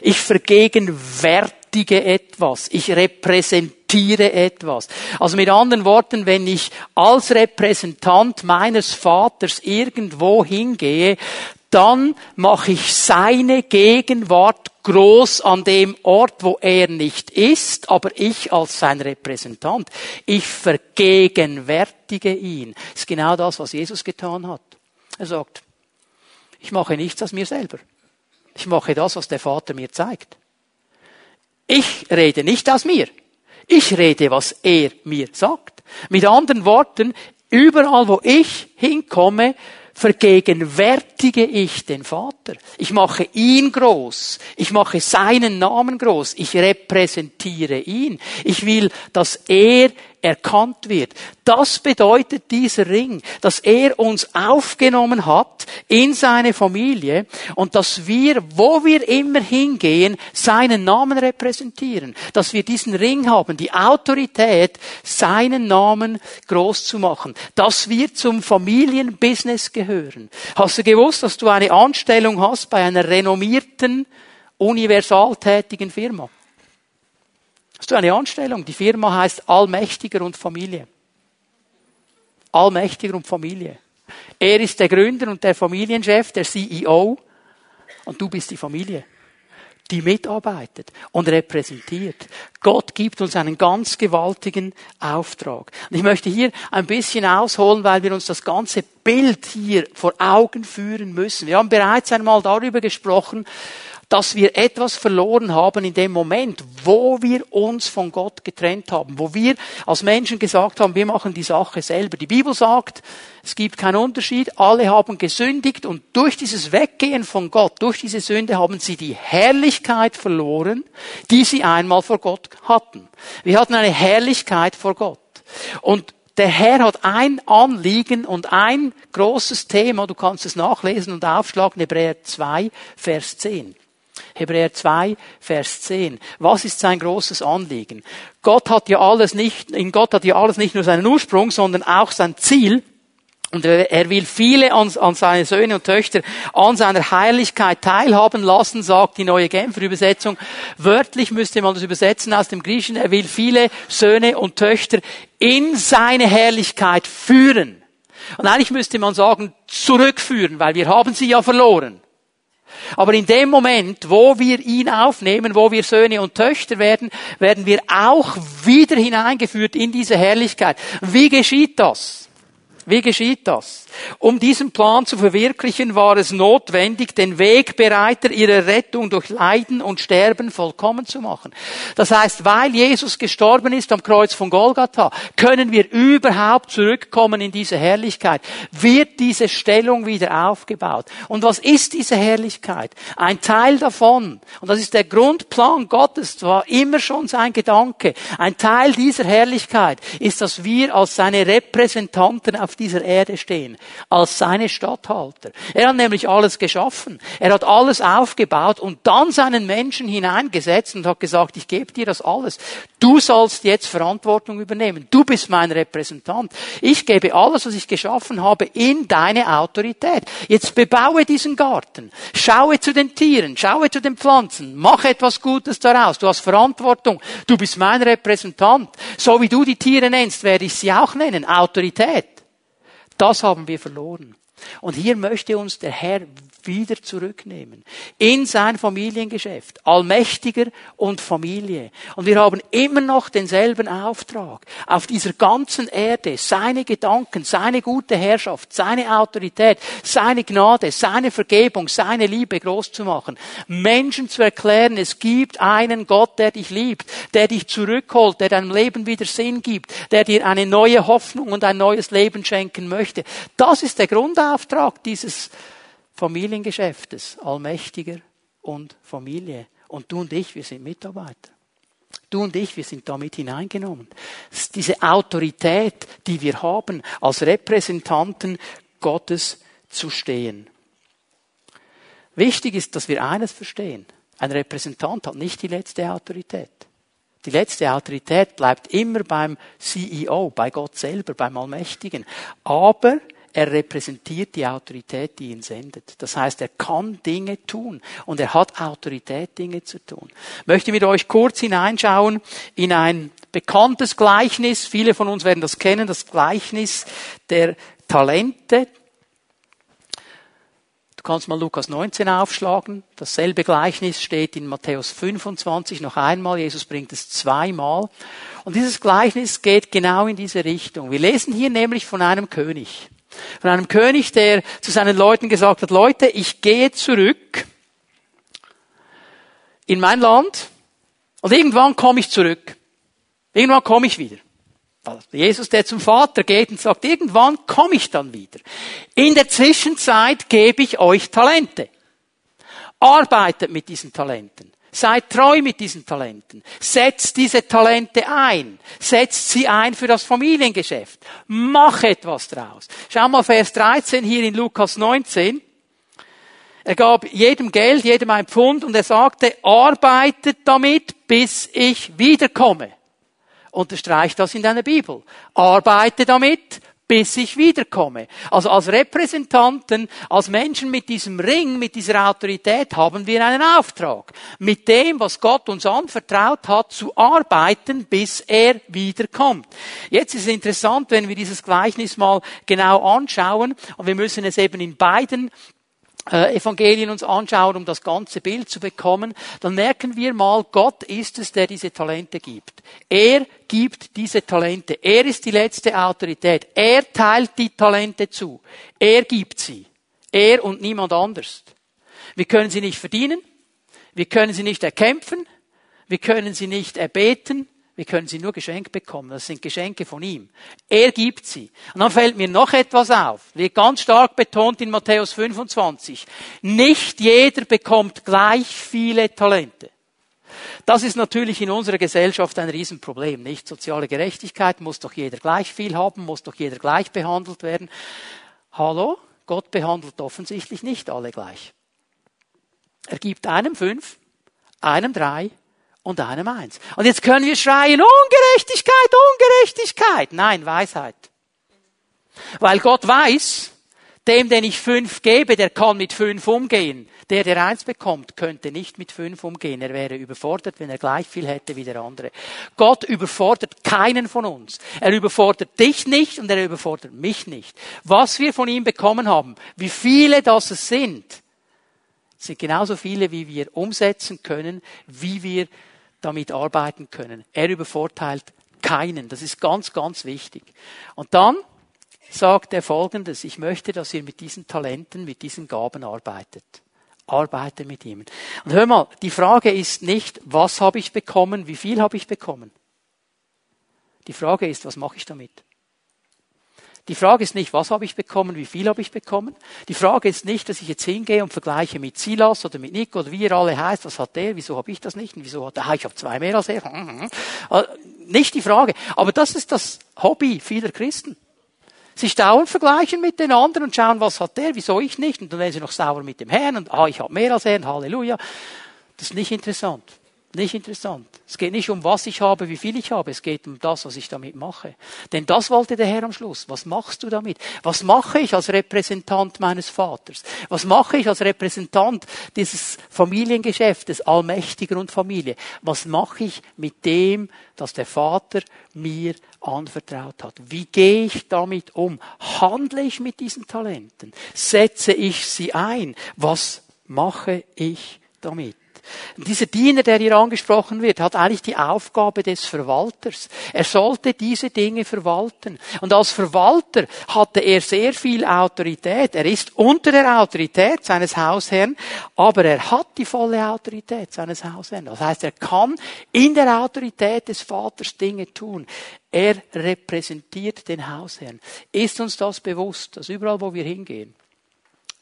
Ich vergegenwärtige etwas. Ich repräsentiere etwas. Also mit anderen Worten, wenn ich als Repräsentant meines Vaters irgendwo hingehe, dann mache ich seine Gegenwart groß an dem Ort, wo er nicht ist, aber ich als sein Repräsentant, ich vergegenwärtige ihn. Das ist genau das, was Jesus getan hat. Er sagt, ich mache nichts aus mir selber. Ich mache das, was der Vater mir zeigt. Ich rede nicht aus mir. Ich rede, was er mir sagt. Mit anderen Worten, überall wo ich hinkomme, vergegenwärtige ich den Vater. Ich mache ihn groß. Ich mache seinen Namen groß. Ich repräsentiere ihn. Ich will, dass er erkannt wird. Das bedeutet dieser Ring, dass er uns aufgenommen hat in seine Familie und dass wir, wo wir immer hingehen, seinen Namen repräsentieren. Dass wir diesen Ring haben, die Autorität, seinen Namen groß zu machen. Dass wir zum Familienbusiness gehören. Hast du gewusst, dass du eine Anstellung hast bei einer renommierten, universal tätigen Firma? Hast du eine Anstellung? Die Firma heißt Allmächtiger und Familie. Allmächtiger und Familie. Er ist der Gründer und der Familienchef, der CEO. Und du bist die Familie, die mitarbeitet und repräsentiert. Gott gibt uns einen ganz gewaltigen Auftrag. Und ich möchte hier ein bisschen ausholen, weil wir uns das ganze Bild hier vor Augen führen müssen. Wir haben bereits einmal darüber gesprochen, dass wir etwas verloren haben in dem Moment, wo wir uns von Gott getrennt haben, wo wir als Menschen gesagt haben, wir machen die Sache selber. Die Bibel sagt, es gibt keinen Unterschied, alle haben gesündigt und durch dieses Weggehen von Gott, durch diese Sünde haben sie die Herrlichkeit verloren, die sie einmal vor Gott hatten. Wir hatten eine Herrlichkeit vor Gott. Und der Herr hat ein Anliegen und ein großes Thema, du kannst es nachlesen und aufschlagen, Hebräer 2, Vers 10. Hebräer 2, Vers 10. Was ist sein großes Anliegen? Gott hat ja alles nicht, in Gott hat ja alles nicht nur seinen Ursprung, sondern auch sein Ziel. Und er will viele an, an seine Söhne und Töchter an seiner Heiligkeit teilhaben lassen, sagt die neue Genfer Übersetzung. Wörtlich müsste man das übersetzen aus dem Griechischen. Er will viele Söhne und Töchter in seine Herrlichkeit führen. Und eigentlich müsste man sagen, zurückführen, weil wir haben sie ja verloren. Aber in dem Moment, wo wir ihn aufnehmen, wo wir Söhne und Töchter werden, werden wir auch wieder hineingeführt in diese Herrlichkeit. Wie geschieht das? Wie geschieht das? Um diesen Plan zu verwirklichen, war es notwendig, den Wegbereiter ihrer Rettung durch Leiden und Sterben vollkommen zu machen. Das heißt, weil Jesus gestorben ist am Kreuz von Golgatha, können wir überhaupt zurückkommen in diese Herrlichkeit. Wird diese Stellung wieder aufgebaut. Und was ist diese Herrlichkeit? Ein Teil davon, und das ist der Grundplan Gottes, war immer schon sein Gedanke, ein Teil dieser Herrlichkeit ist, dass wir als seine Repräsentanten auf dieser Erde stehen, als seine Statthalter. Er hat nämlich alles geschaffen. Er hat alles aufgebaut und dann seinen Menschen hineingesetzt und hat gesagt, ich gebe dir das alles. Du sollst jetzt Verantwortung übernehmen. Du bist mein Repräsentant. Ich gebe alles, was ich geschaffen habe, in deine Autorität. Jetzt bebaue diesen Garten. Schaue zu den Tieren. Schaue zu den Pflanzen. Mach etwas Gutes daraus. Du hast Verantwortung. Du bist mein Repräsentant. So wie du die Tiere nennst, werde ich sie auch nennen. Autorität. Das haben wir verloren. Und hier möchte uns der Herr wieder zurücknehmen. In sein Familiengeschäft. Allmächtiger und Familie. Und wir haben immer noch denselben Auftrag. Auf dieser ganzen Erde seine Gedanken, seine gute Herrschaft, seine Autorität, seine Gnade, seine Vergebung, seine Liebe groß zu machen. Menschen zu erklären, es gibt einen Gott, der dich liebt, der dich zurückholt, der deinem Leben wieder Sinn gibt, der dir eine neue Hoffnung und ein neues Leben schenken möchte. Das ist der Grundauftrag dieses Familiengeschäftes, Allmächtiger und Familie. Und du und ich, wir sind Mitarbeiter. Du und ich, wir sind damit hineingenommen. Diese Autorität, die wir haben, als Repräsentanten Gottes zu stehen. Wichtig ist, dass wir eines verstehen. Ein Repräsentant hat nicht die letzte Autorität. Die letzte Autorität bleibt immer beim CEO, bei Gott selber, beim Allmächtigen. Aber er repräsentiert die Autorität, die ihn sendet. Das heißt, er kann Dinge tun und er hat Autorität, Dinge zu tun. Ich möchte mit euch kurz hineinschauen in ein bekanntes Gleichnis. Viele von uns werden das kennen, das Gleichnis der Talente. Du kannst mal Lukas 19 aufschlagen. Dasselbe Gleichnis steht in Matthäus 25 noch einmal. Jesus bringt es zweimal. Und dieses Gleichnis geht genau in diese Richtung. Wir lesen hier nämlich von einem König. Von einem König, der zu seinen Leuten gesagt hat, Leute, ich gehe zurück in mein Land und irgendwann komme ich zurück. Irgendwann komme ich wieder. Jesus, der zum Vater geht und sagt, irgendwann komme ich dann wieder. In der Zwischenzeit gebe ich euch Talente. Arbeitet mit diesen Talenten. Seid treu mit diesen Talenten. Setzt diese Talente ein. Setzt sie ein für das Familiengeschäft. Mach etwas draus. Schau mal Vers 13 hier in Lukas 19. Er gab jedem Geld, jedem ein Pfund und er sagte, arbeitet damit, bis ich wiederkomme. Unterstreicht das in deiner Bibel. Arbeite damit, bis ich wiederkomme. Also als Repräsentanten, als Menschen mit diesem Ring, mit dieser Autorität haben wir einen Auftrag. Mit dem, was Gott uns anvertraut hat, zu arbeiten, bis er wiederkommt. Jetzt ist es interessant, wenn wir dieses Gleichnis mal genau anschauen, und wir müssen es eben in beiden Evangelien uns anschauen, um das ganze Bild zu bekommen, dann merken wir mal, Gott ist es, der diese Talente gibt. Er gibt diese Talente. Er ist die letzte Autorität. Er teilt die Talente zu. Er gibt sie. Er und niemand anders. Wir können sie nicht verdienen. Wir können sie nicht erkämpfen. Wir können sie nicht erbeten. Wir können sie nur geschenkt bekommen. Das sind Geschenke von ihm. Er gibt sie. Und dann fällt mir noch etwas auf. Wird ganz stark betont in Matthäus 25. Nicht jeder bekommt gleich viele Talente. Das ist natürlich in unserer Gesellschaft ein Riesenproblem, nicht? Soziale Gerechtigkeit muss doch jeder gleich viel haben, muss doch jeder gleich behandelt werden. Hallo? Gott behandelt offensichtlich nicht alle gleich. Er gibt einem fünf, einem drei, und einem eins. Und jetzt können wir schreien, Ungerechtigkeit, Ungerechtigkeit. Nein, Weisheit. Weil Gott weiß, dem, den ich fünf gebe, der kann mit fünf umgehen. Der, der eins bekommt, könnte nicht mit fünf umgehen. Er wäre überfordert, wenn er gleich viel hätte wie der andere. Gott überfordert keinen von uns. Er überfordert dich nicht und er überfordert mich nicht. Was wir von ihm bekommen haben, wie viele das es sind, sind genauso viele, wie wir umsetzen können, wie wir damit arbeiten können. Er übervorteilt keinen. Das ist ganz, ganz wichtig. Und dann sagt er Folgendes. Ich möchte, dass ihr mit diesen Talenten, mit diesen Gaben arbeitet. Arbeite mit ihm. Und hör mal, die Frage ist nicht, was habe ich bekommen, wie viel habe ich bekommen. Die Frage ist, was mache ich damit? Die Frage ist nicht, was habe ich bekommen, wie viel habe ich bekommen. Die Frage ist nicht, dass ich jetzt hingehe und vergleiche mit Silas oder mit Nico oder wie ihr alle heißt, was hat der, wieso habe ich das nicht und wieso hat er, ah, ich habe zwei mehr als er. Äh, nicht die Frage. Aber das ist das Hobby vieler Christen. Sie dauernd vergleichen mit den anderen und schauen, was hat der, wieso ich nicht. Und dann werden sie noch sauer mit dem Herrn und ah, ich habe mehr als er und Halleluja. Das ist nicht interessant. Nicht interessant. Es geht nicht um was ich habe, wie viel ich habe. Es geht um das, was ich damit mache. Denn das wollte der Herr am Schluss. Was machst du damit? Was mache ich als Repräsentant meines Vaters? Was mache ich als Repräsentant dieses Familiengeschäftes, Allmächtiger und Familie? Was mache ich mit dem, das der Vater mir anvertraut hat? Wie gehe ich damit um? Handle ich mit diesen Talenten? Setze ich sie ein? Was mache ich damit? Dieser Diener, der hier angesprochen wird, hat eigentlich die Aufgabe des Verwalters. Er sollte diese Dinge verwalten. Und als Verwalter hatte er sehr viel Autorität. Er ist unter der Autorität seines Hausherrn, aber er hat die volle Autorität seines Hausherrn. Das heißt, er kann in der Autorität des Vaters Dinge tun. Er repräsentiert den Hausherrn. Ist uns das bewusst, dass überall, wo wir hingehen,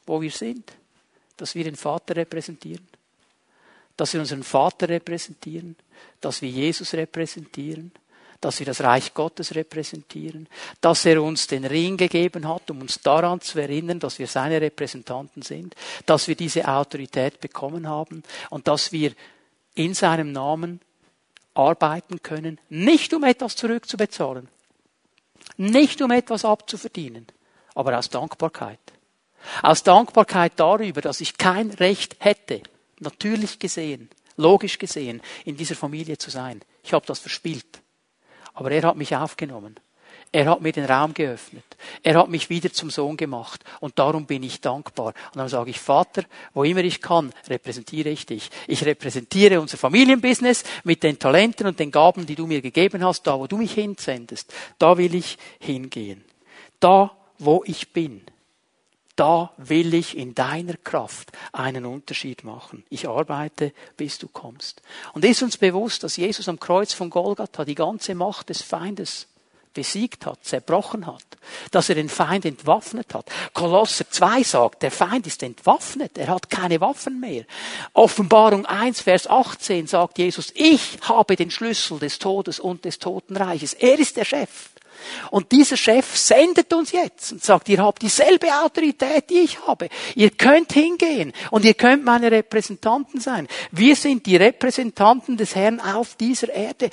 wo wir sind, dass wir den Vater repräsentieren? Dass wir unseren Vater repräsentieren, dass wir Jesus repräsentieren, dass wir das Reich Gottes repräsentieren, dass er uns den Ring gegeben hat, um uns daran zu erinnern, dass wir seine Repräsentanten sind, dass wir diese Autorität bekommen haben und dass wir in seinem Namen arbeiten können, nicht um etwas zurückzubezahlen, nicht um etwas abzuverdienen, aber aus Dankbarkeit. Aus Dankbarkeit darüber, dass ich kein Recht hätte, natürlich gesehen, logisch gesehen, in dieser Familie zu sein. Ich habe das verspielt. Aber er hat mich aufgenommen. Er hat mir den Raum geöffnet. Er hat mich wieder zum Sohn gemacht. Und darum bin ich dankbar. Und dann sage ich, Vater, wo immer ich kann, repräsentiere ich dich. Ich repräsentiere unser Familienbusiness mit den Talenten und den Gaben, die du mir gegeben hast, da wo du mich hinsendest. Da will ich hingehen. Da, wo ich bin. Da will ich in deiner Kraft einen Unterschied machen. Ich arbeite, bis du kommst. Und ist uns bewusst, dass Jesus am Kreuz von Golgatha die ganze Macht des Feindes besiegt hat, zerbrochen hat, dass er den Feind entwaffnet hat. Kolosser 2 sagt, der Feind ist entwaffnet, er hat keine Waffen mehr. Offenbarung 1, Vers 18 sagt Jesus, ich habe den Schlüssel des Todes und des Totenreiches. Er ist der Chef. Und dieser Chef sendet uns jetzt und sagt, ihr habt dieselbe Autorität, die ich habe. Ihr könnt hingehen und ihr könnt meine Repräsentanten sein. Wir sind die Repräsentanten des Herrn auf dieser Erde.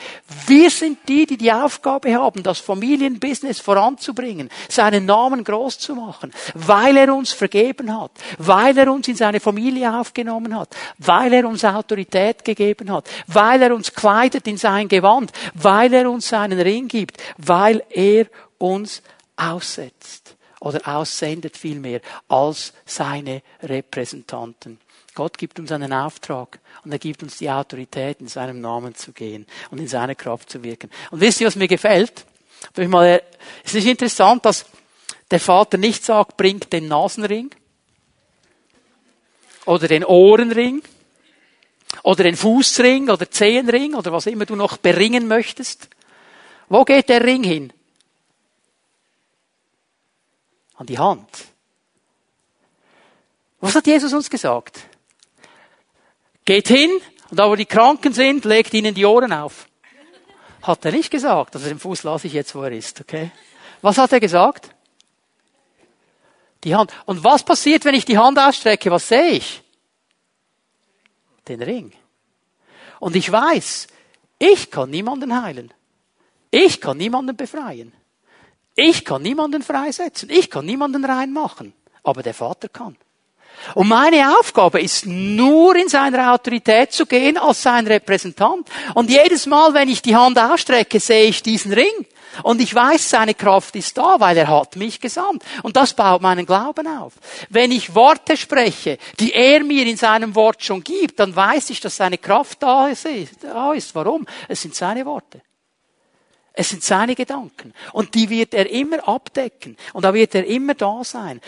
Wir sind die, die die Aufgabe haben, das Familienbusiness voranzubringen, seinen Namen groß zu machen, weil er uns vergeben hat, weil er uns in seine Familie aufgenommen hat, weil er uns Autorität gegeben hat, weil er uns kleidet in sein Gewand, weil er uns seinen Ring gibt, weil er uns aussetzt oder aussendet vielmehr als seine Repräsentanten. Gott gibt uns einen Auftrag und er gibt uns die Autorität, in seinem Namen zu gehen und in seiner Kraft zu wirken. Und wisst ihr, was mir gefällt? Es ist interessant, dass der Vater nicht sagt, bringt den Nasenring oder den Ohrenring oder den Fußring oder Zehenring oder was immer du noch beringen möchtest. Wo geht der Ring hin? An die Hand. Was hat Jesus uns gesagt? Geht hin und da wo die Kranken sind, legt ihnen die Ohren auf. Hat er nicht gesagt. Also den Fuß lasse ich jetzt, wo er ist, okay? Was hat er gesagt? Die Hand. Und was passiert, wenn ich die Hand ausstrecke? Was sehe ich? Den Ring. Und ich weiß, ich kann niemanden heilen. Ich kann niemanden befreien. Ich kann niemanden freisetzen. Ich kann niemanden reinmachen. Aber der Vater kann. Und meine Aufgabe ist nur in seiner Autorität zu gehen als sein Repräsentant. Und jedes Mal, wenn ich die Hand ausstrecke, sehe ich diesen Ring. Und ich weiß, seine Kraft ist da, weil er hat mich gesandt. Und das baut meinen Glauben auf. Wenn ich Worte spreche, die er mir in seinem Wort schon gibt, dann weiß ich, dass seine Kraft da ist. Warum? Es sind seine Worte. Es sind seine Gedanken. Und die wird er immer abdecken. Und da wird er immer da sein.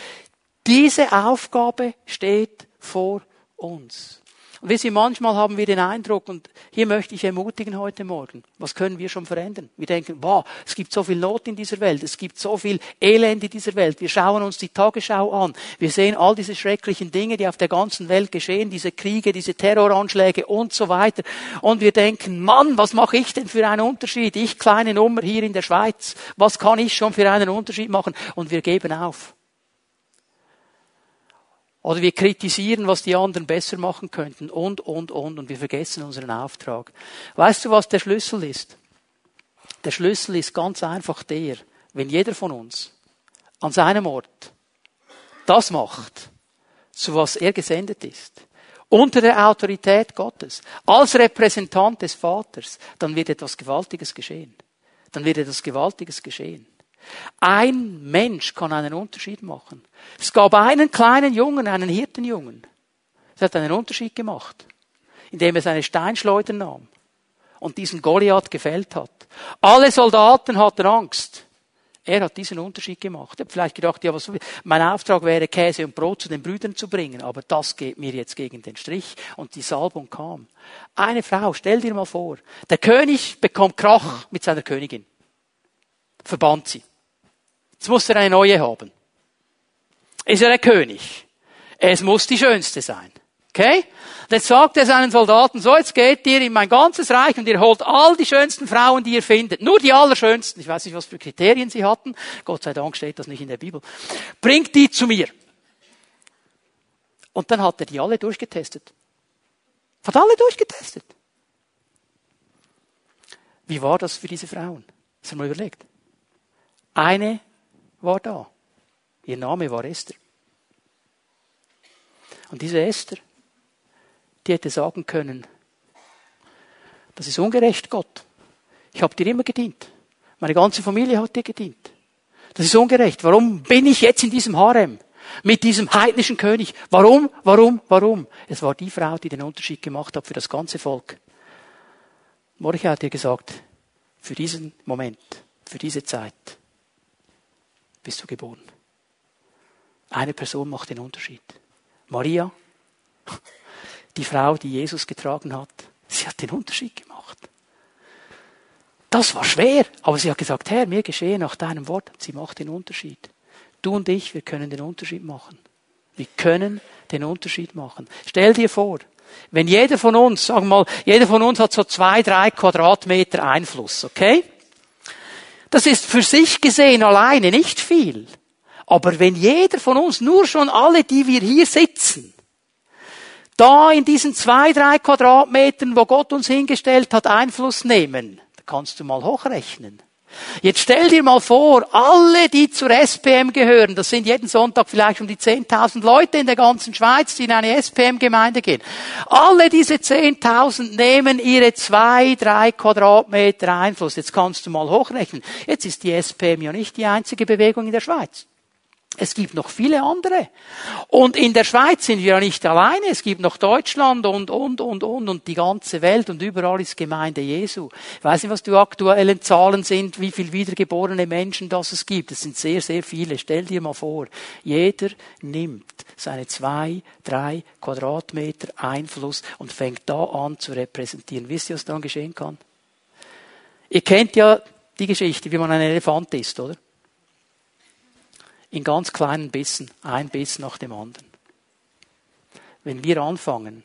Diese Aufgabe steht vor uns. Wisst ihr, manchmal haben wir den Eindruck, und hier möchte ich ermutigen heute Morgen, was können wir schon verändern? Wir denken, wow, es gibt so viel Not in dieser Welt, es gibt so viel Elend in dieser Welt. Wir schauen uns die Tagesschau an. Wir sehen all diese schrecklichen Dinge, die auf der ganzen Welt geschehen, diese Kriege, diese Terroranschläge und so weiter. Und wir denken, Mann, was mache ich denn für einen Unterschied? Ich kleine Nummer hier in der Schweiz. Was kann ich schon für einen Unterschied machen? Und wir geben auf. Oder wir kritisieren, was die anderen besser machen könnten und, und, und, und wir vergessen unseren Auftrag. Weißt du, was der Schlüssel ist? Der Schlüssel ist ganz einfach der, wenn jeder von uns an seinem Ort das macht, zu was er gesendet ist, unter der Autorität Gottes, als Repräsentant des Vaters, dann wird etwas Gewaltiges geschehen. Dann wird etwas Gewaltiges geschehen. Ein Mensch kann einen Unterschied machen. Es gab einen kleinen Jungen, einen Hirtenjungen. Es hat einen Unterschied gemacht, indem er seine Steinschleuder nahm und diesen Goliath gefällt hat. Alle Soldaten hatten Angst. Er hat diesen Unterschied gemacht. Er hat vielleicht gedacht, ja, was, mein Auftrag wäre, Käse und Brot zu den Brüdern zu bringen, aber das geht mir jetzt gegen den Strich. Und die Salbung kam. Eine Frau, stell dir mal vor, der König bekommt Krach mit seiner Königin. Verbannt sie. Jetzt muss er eine neue haben. Ist er ein König? Es muss die schönste sein. Okay? Jetzt sagt er seinen Soldaten, so jetzt geht ihr in mein ganzes Reich und ihr holt all die schönsten Frauen, die ihr findet. Nur die allerschönsten. Ich weiß nicht, was für Kriterien sie hatten. Gott sei Dank steht das nicht in der Bibel. Bringt die zu mir. Und dann hat er die alle durchgetestet. Hat alle durchgetestet. Wie war das für diese Frauen? Das haben wir überlegt. Eine war da. Ihr Name war Esther. Und diese Esther, die hätte sagen können, das ist ungerecht, Gott. Ich habe dir immer gedient. Meine ganze Familie hat dir gedient. Das ist ungerecht. Warum bin ich jetzt in diesem Harem? Mit diesem heidnischen König. Warum? Warum? Warum? Es war die Frau, die den Unterschied gemacht hat für das ganze Volk. Mordechai hat ihr gesagt, für diesen Moment, für diese Zeit bist du geboren. Eine Person macht den Unterschied. Maria, die Frau, die Jesus getragen hat, sie hat den Unterschied gemacht. Das war schwer, aber sie hat gesagt, Herr, mir geschehe nach deinem Wort. Sie macht den Unterschied. Du und ich, wir können den Unterschied machen. Wir können den Unterschied machen. Stell dir vor, wenn jeder von uns, sagen wir mal, jeder von uns hat so zwei, drei Quadratmeter Einfluss, okay? Das ist für sich gesehen alleine nicht viel. Aber wenn jeder von uns, nur schon alle, die wir hier sitzen, da in diesen zwei, drei Quadratmetern, wo Gott uns hingestellt hat, Einfluss nehmen, da kannst du mal hochrechnen. Jetzt stell dir mal vor, alle, die zur SPM gehören, das sind jeden Sonntag vielleicht um die 10.000 Leute in der ganzen Schweiz, die in eine SPM-Gemeinde gehen. Alle diese 10.000 nehmen ihre zwei, drei Quadratmeter Einfluss. Jetzt kannst du mal hochrechnen. Jetzt ist die SPM ja nicht die einzige Bewegung in der Schweiz. Es gibt noch viele andere. Und in der Schweiz sind wir ja nicht alleine. Es gibt noch Deutschland und, und, und, und, und die ganze Welt und überall ist Gemeinde Jesu. Ich weiß nicht, was die aktuellen Zahlen sind, wie viel wiedergeborene Menschen das es gibt. Es sind sehr, sehr viele. Stell dir mal vor, jeder nimmt seine zwei, drei Quadratmeter Einfluss und fängt da an zu repräsentieren. Wisst ihr, was dann geschehen kann? Ihr kennt ja die Geschichte, wie man ein Elefant ist, oder? In ganz kleinen Bissen, ein Biss nach dem anderen. Wenn wir anfangen,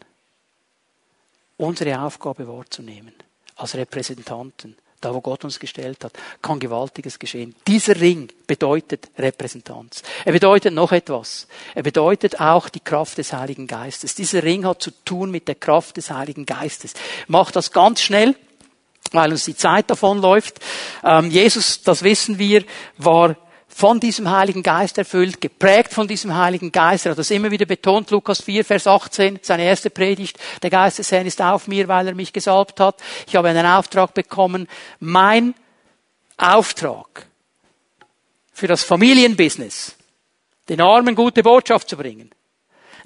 unsere Aufgabe wahrzunehmen, als Repräsentanten, da wo Gott uns gestellt hat, kann Gewaltiges geschehen. Dieser Ring bedeutet Repräsentanz. Er bedeutet noch etwas. Er bedeutet auch die Kraft des Heiligen Geistes. Dieser Ring hat zu tun mit der Kraft des Heiligen Geistes. Macht das ganz schnell, weil uns die Zeit davonläuft. Ähm, Jesus, das wissen wir, war von diesem Heiligen Geist erfüllt, geprägt von diesem Heiligen Geist. Er hat das immer wieder betont, Lukas 4, Vers 18, seine erste Predigt. Der Geist des Herrn ist auf mir, weil er mich gesalbt hat. Ich habe einen Auftrag bekommen. Mein Auftrag für das Familienbusiness, den Armen gute Botschaft zu bringen,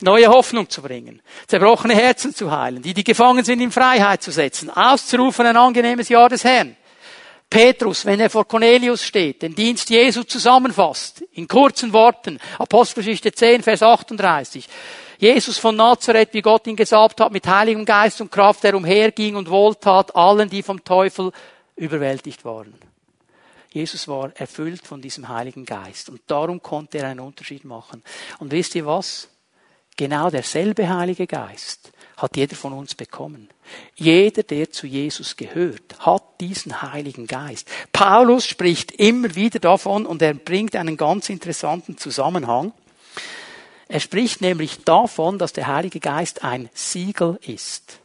neue Hoffnung zu bringen, zerbrochene Herzen zu heilen, die, die gefangen sind, in Freiheit zu setzen, auszurufen ein angenehmes Jahr des Herrn. Petrus, wenn er vor Cornelius steht, den Dienst Jesu zusammenfasst, in kurzen Worten, Apostelgeschichte 10, Vers 38. Jesus von Nazareth, wie Gott ihn gesalbt hat, mit heiligem Geist und Kraft, der umherging und wohltat allen, die vom Teufel überwältigt waren. Jesus war erfüllt von diesem Heiligen Geist und darum konnte er einen Unterschied machen. Und wisst ihr was? Genau derselbe Heilige Geist hat jeder von uns bekommen. Jeder, der zu Jesus gehört, hat diesen Heiligen Geist. Paulus spricht immer wieder davon und er bringt einen ganz interessanten Zusammenhang. Er spricht nämlich davon, dass der Heilige Geist ein Siegel ist.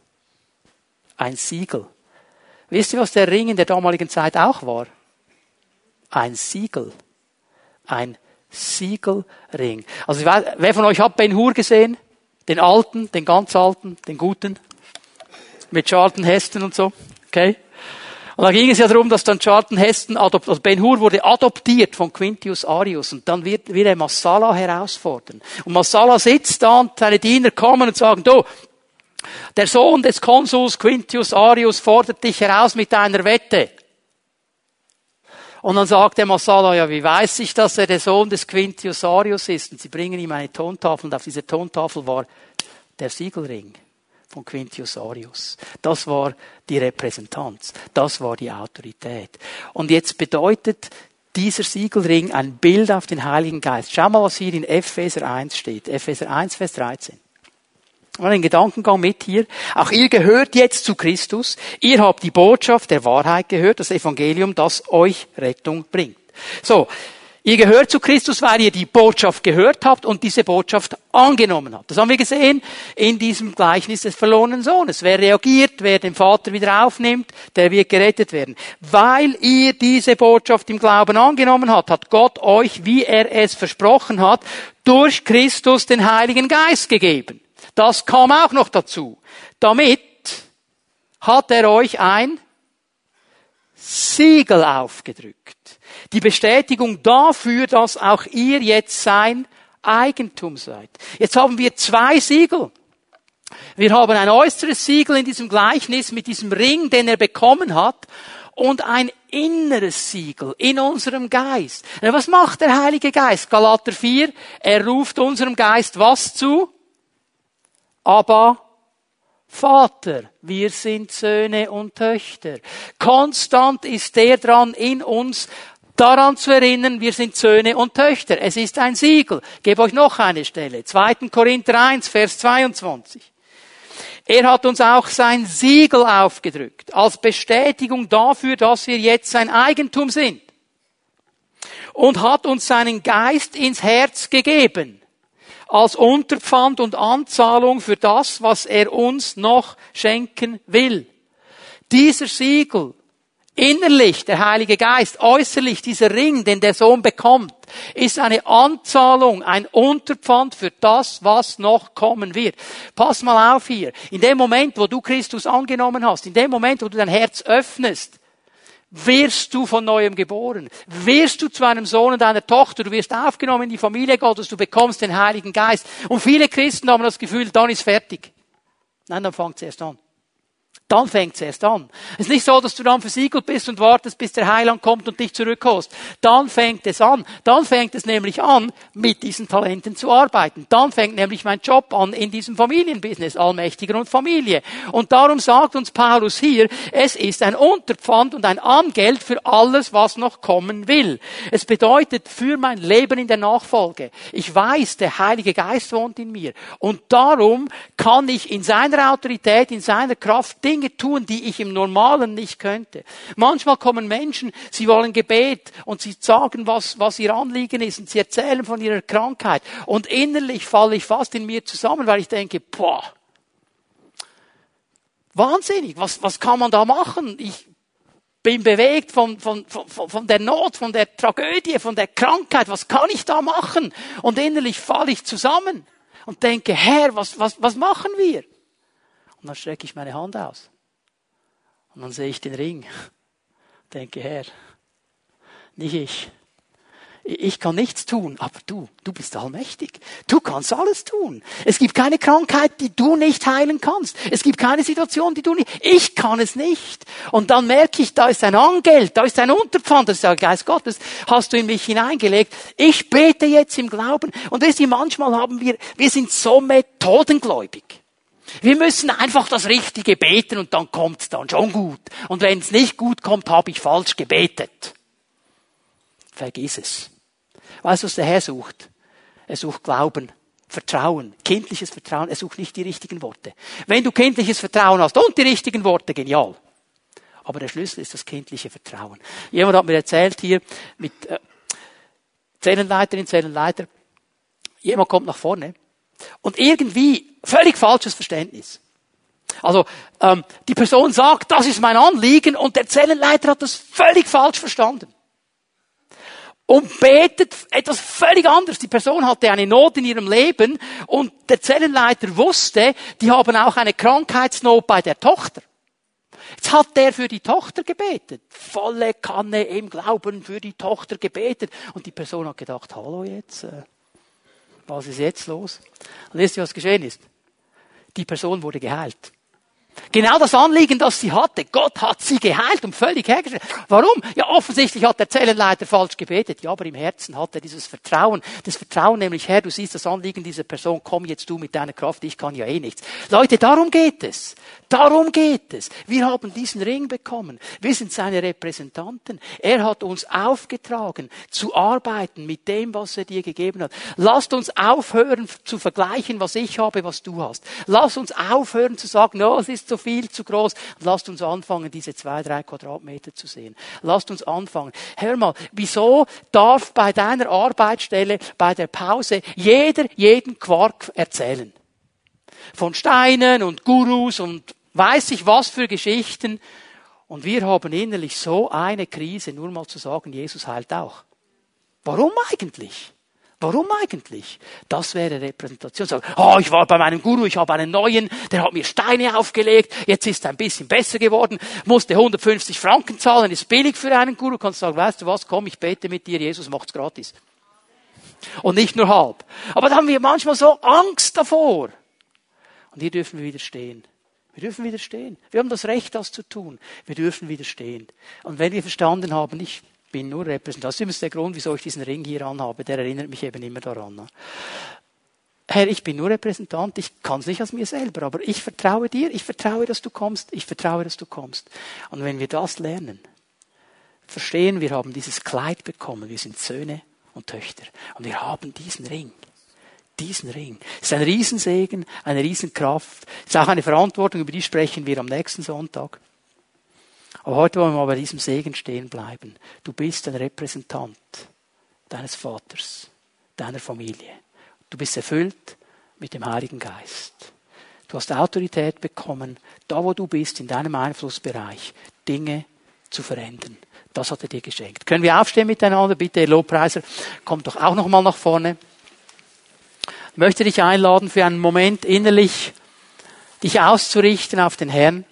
Ein Siegel. Wisst ihr, was der Ring in der damaligen Zeit auch war? Ein Siegel. Ein Siegelring. Also wer von euch hat Ben Hur gesehen? Den alten, den ganz alten, den guten? Mit Charlton Heston und so. Okay? Und da ging es ja darum, dass dann Charlton Heston, also Ben Hur wurde adoptiert von Quintius Arius und dann wird, wird er Massala herausfordern. Und Massala sitzt da und seine Diener kommen und sagen, du, der Sohn des Konsuls Quintius Arius fordert dich heraus mit einer Wette. Und dann sagt der Massala, ja, wie weiß ich, dass er der Sohn des Quintius Arius ist? Und sie bringen ihm eine Tontafel und auf dieser Tontafel war der Siegelring von Quintius Arius. Das war die Repräsentanz. Das war die Autorität. Und jetzt bedeutet dieser Siegelring ein Bild auf den Heiligen Geist. Schau mal, was hier in Epheser 1 steht. Epheser 1, Vers 13. Mal einen Gedankengang mit hier. Auch ihr gehört jetzt zu Christus. Ihr habt die Botschaft der Wahrheit gehört, das Evangelium, das euch Rettung bringt. So. Ihr gehört zu Christus, weil ihr die Botschaft gehört habt und diese Botschaft angenommen habt. Das haben wir gesehen in diesem Gleichnis des verlorenen Sohnes. Wer reagiert, wer den Vater wieder aufnimmt, der wird gerettet werden. Weil ihr diese Botschaft im Glauben angenommen habt, hat Gott euch, wie er es versprochen hat, durch Christus den Heiligen Geist gegeben. Das kam auch noch dazu. Damit hat er euch ein Siegel aufgedrückt. Die Bestätigung dafür, dass auch ihr jetzt sein Eigentum seid. Jetzt haben wir zwei Siegel. Wir haben ein äußeres Siegel in diesem Gleichnis mit diesem Ring, den er bekommen hat, und ein inneres Siegel in unserem Geist. Was macht der Heilige Geist? Galater 4, er ruft unserem Geist was zu? Aber Vater, wir sind Söhne und Töchter. Konstant ist der dran in uns, daran zu erinnern, wir sind Söhne und Töchter. Es ist ein Siegel. Ich gebe euch noch eine Stelle. 2. Korinther 1, Vers 22. Er hat uns auch sein Siegel aufgedrückt, als Bestätigung dafür, dass wir jetzt sein Eigentum sind. Und hat uns seinen Geist ins Herz gegeben als Unterpfand und Anzahlung für das, was er uns noch schenken will. Dieser Siegel, innerlich der Heilige Geist, äußerlich dieser Ring, den der Sohn bekommt, ist eine Anzahlung, ein Unterpfand für das, was noch kommen wird. Pass mal auf hier. In dem Moment, wo du Christus angenommen hast, in dem Moment, wo du dein Herz öffnest, wirst du von neuem geboren. Wirst du zu einem Sohn und einer Tochter. Du wirst aufgenommen in die Familie Gottes. Du bekommst den Heiligen Geist. Und viele Christen haben das Gefühl, dann ist fertig. Nein, dann fängt es erst an. Dann fängt es erst an. Es ist nicht so, dass du dann versiegelt bist und wartest, bis der Heiland kommt und dich zurückholst. Dann fängt es an. Dann fängt es nämlich an, mit diesen Talenten zu arbeiten. Dann fängt nämlich mein Job an in diesem Familienbusiness, Allmächtiger und Familie. Und darum sagt uns Paulus hier, es ist ein Unterpfand und ein Angeld für alles, was noch kommen will. Es bedeutet für mein Leben in der Nachfolge. Ich weiß, der Heilige Geist wohnt in mir. Und darum kann ich in seiner Autorität, in seiner Kraft Dinge Dinge tun, die ich im Normalen nicht könnte. Manchmal kommen Menschen, sie wollen Gebet und sie sagen, was, was ihr Anliegen ist und sie erzählen von ihrer Krankheit. Und innerlich falle ich fast in mir zusammen, weil ich denke, boah, wahnsinnig, was, was kann man da machen? Ich bin bewegt von, von, von, von der Not, von der Tragödie, von der Krankheit. Was kann ich da machen? Und innerlich falle ich zusammen und denke, Herr, was, was, was machen wir? Und dann strecke ich meine Hand aus. Und dann sehe ich den Ring. Denke, Herr, nicht ich. Ich kann nichts tun, aber du, du bist allmächtig. Du kannst alles tun. Es gibt keine Krankheit, die du nicht heilen kannst. Es gibt keine Situation, die du nicht, ich kann es nicht. Und dann merke ich, da ist ein Angeld, da ist ein Unterpfand, das ist der Geist Gottes, hast du in mich hineingelegt. Ich bete jetzt im Glauben. Und wisst ihr, manchmal haben wir, wir sind so methodengläubig. Wir müssen einfach das Richtige beten und dann kommt's dann schon gut. Und wenn es nicht gut kommt, habe ich falsch gebetet. Vergiss es. Weißt du, was der Herr sucht? Er sucht Glauben, Vertrauen, kindliches Vertrauen. Er sucht nicht die richtigen Worte. Wenn du kindliches Vertrauen hast und die richtigen Worte, genial. Aber der Schlüssel ist das kindliche Vertrauen. Jemand hat mir erzählt hier mit äh, Zellenleiterin, Zellenleiter. Jemand kommt nach vorne und irgendwie völlig falsches Verständnis. Also ähm, die Person sagt, das ist mein Anliegen und der Zellenleiter hat das völlig falsch verstanden. Und betet etwas völlig anderes. Die Person hatte eine Not in ihrem Leben und der Zellenleiter wusste, die haben auch eine Krankheitsnot bei der Tochter. Jetzt hat der für die Tochter gebetet. Volle Kanne im Glauben für die Tochter gebetet. Und die Person hat gedacht, hallo jetzt, äh, was ist jetzt los? Und wisst ihr, was geschehen ist? Die Person wurde geheilt. Genau das Anliegen, das sie hatte. Gott hat sie geheilt und völlig hergestellt. Warum? Ja, offensichtlich hat der Zellenleiter falsch gebetet. Ja, aber im Herzen hat er dieses Vertrauen. Das Vertrauen nämlich, Herr, du siehst das Anliegen dieser Person, komm jetzt du mit deiner Kraft, ich kann ja eh nichts. Leute, darum geht es. Darum geht es. Wir haben diesen Ring bekommen. Wir sind seine Repräsentanten. Er hat uns aufgetragen, zu arbeiten mit dem, was er dir gegeben hat. Lasst uns aufhören zu vergleichen, was ich habe, was du hast. Lasst uns aufhören zu sagen, no, es ist so viel zu groß. Lasst uns anfangen, diese zwei, drei Quadratmeter zu sehen. Lasst uns anfangen. Hör mal, wieso darf bei deiner Arbeitsstelle, bei der Pause, jeder jeden Quark erzählen? Von Steinen und Gurus und weiß ich was für Geschichten. Und wir haben innerlich so eine Krise, nur mal zu sagen, Jesus heilt auch. Warum eigentlich? Warum eigentlich? Das wäre Repräsentation. Sagen, oh, ich war bei meinem Guru, ich habe einen neuen, der hat mir Steine aufgelegt, jetzt ist er ein bisschen besser geworden, musste 150 Franken zahlen, ist billig für einen Guru. Kannst sagen, weißt du was, komm, ich bete mit dir, Jesus macht's gratis. Und nicht nur halb. Aber da haben wir manchmal so Angst davor. Und hier dürfen wir widerstehen. Wir dürfen widerstehen. Wir haben das Recht, das zu tun. Wir dürfen widerstehen. Und wenn wir verstanden haben, ich bin nur Repräsentant. Das ist übrigens der Grund, wieso ich diesen Ring hier anhabe. Der erinnert mich eben immer daran. Herr, ich bin nur Repräsentant, ich kann es nicht aus mir selber, aber ich vertraue dir, ich vertraue, dass du kommst, ich vertraue, dass du kommst. Und wenn wir das lernen, verstehen, wir haben dieses Kleid bekommen, wir sind Söhne und Töchter und wir haben diesen Ring. Diesen Ring. Es ist ein Riesensegen, eine Riesenkraft. Es ist auch eine Verantwortung, über die sprechen wir am nächsten Sonntag. Aber heute wollen wir bei diesem Segen stehen bleiben. Du bist ein Repräsentant deines Vaters, deiner Familie. Du bist erfüllt mit dem Heiligen Geist. Du hast Autorität bekommen, da wo du bist, in deinem Einflussbereich, Dinge zu verändern. Das hat er dir geschenkt. Können wir aufstehen miteinander? Bitte, Lobpreiser, komm doch auch noch mal nach vorne. Ich möchte dich einladen, für einen Moment innerlich dich auszurichten auf den Herrn.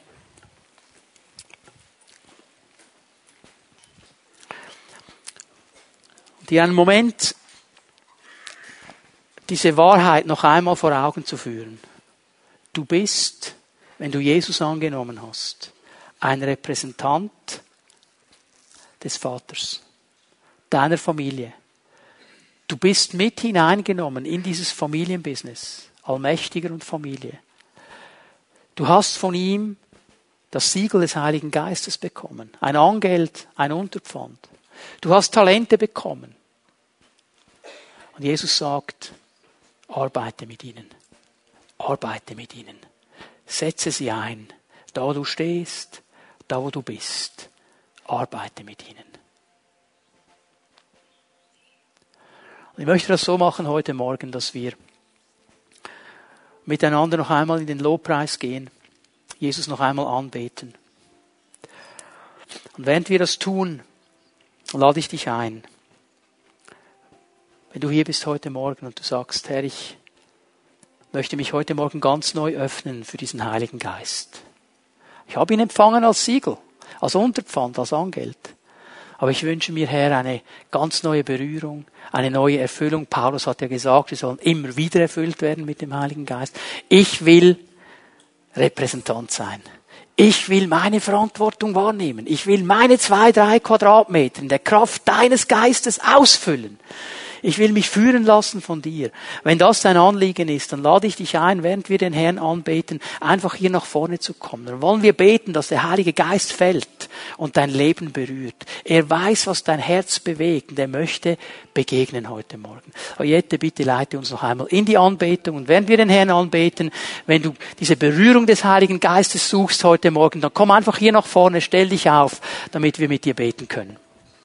Dir einen Moment diese Wahrheit noch einmal vor Augen zu führen. Du bist, wenn du Jesus angenommen hast, ein Repräsentant des Vaters, deiner Familie. Du bist mit hineingenommen in dieses Familienbusiness, Allmächtiger und Familie. Du hast von ihm das Siegel des Heiligen Geistes bekommen, ein Angeld, ein Unterpfand. Du hast Talente bekommen. Und Jesus sagt, arbeite mit ihnen. Arbeite mit ihnen. Setze sie ein. Da wo du stehst, da wo du bist. Arbeite mit ihnen. Und ich möchte das so machen heute Morgen, dass wir miteinander noch einmal in den Lobpreis gehen, Jesus noch einmal anbeten. Und während wir das tun, lade ich dich ein, wenn du hier bist heute Morgen und du sagst, Herr, ich möchte mich heute Morgen ganz neu öffnen für diesen Heiligen Geist. Ich habe ihn empfangen als Siegel, als Unterpfand, als Angeld. Aber ich wünsche mir, Herr, eine ganz neue Berührung, eine neue Erfüllung. Paulus hat ja gesagt, wir sollen immer wieder erfüllt werden mit dem Heiligen Geist. Ich will Repräsentant sein. Ich will meine Verantwortung wahrnehmen. Ich will meine zwei, drei Quadratmeter in der Kraft deines Geistes ausfüllen. Ich will mich führen lassen von dir. Wenn das dein Anliegen ist, dann lade ich dich ein, während wir den Herrn anbeten, einfach hier nach vorne zu kommen. Dann wollen wir beten, dass der Heilige Geist fällt und dein Leben berührt. Er weiß, was dein Herz bewegt und er möchte begegnen heute Morgen. Jette, bitte leite uns noch einmal in die Anbetung und während wir den Herrn anbeten, wenn du diese Berührung des Heiligen Geistes suchst heute Morgen, dann komm einfach hier nach vorne, stell dich auf, damit wir mit dir beten können.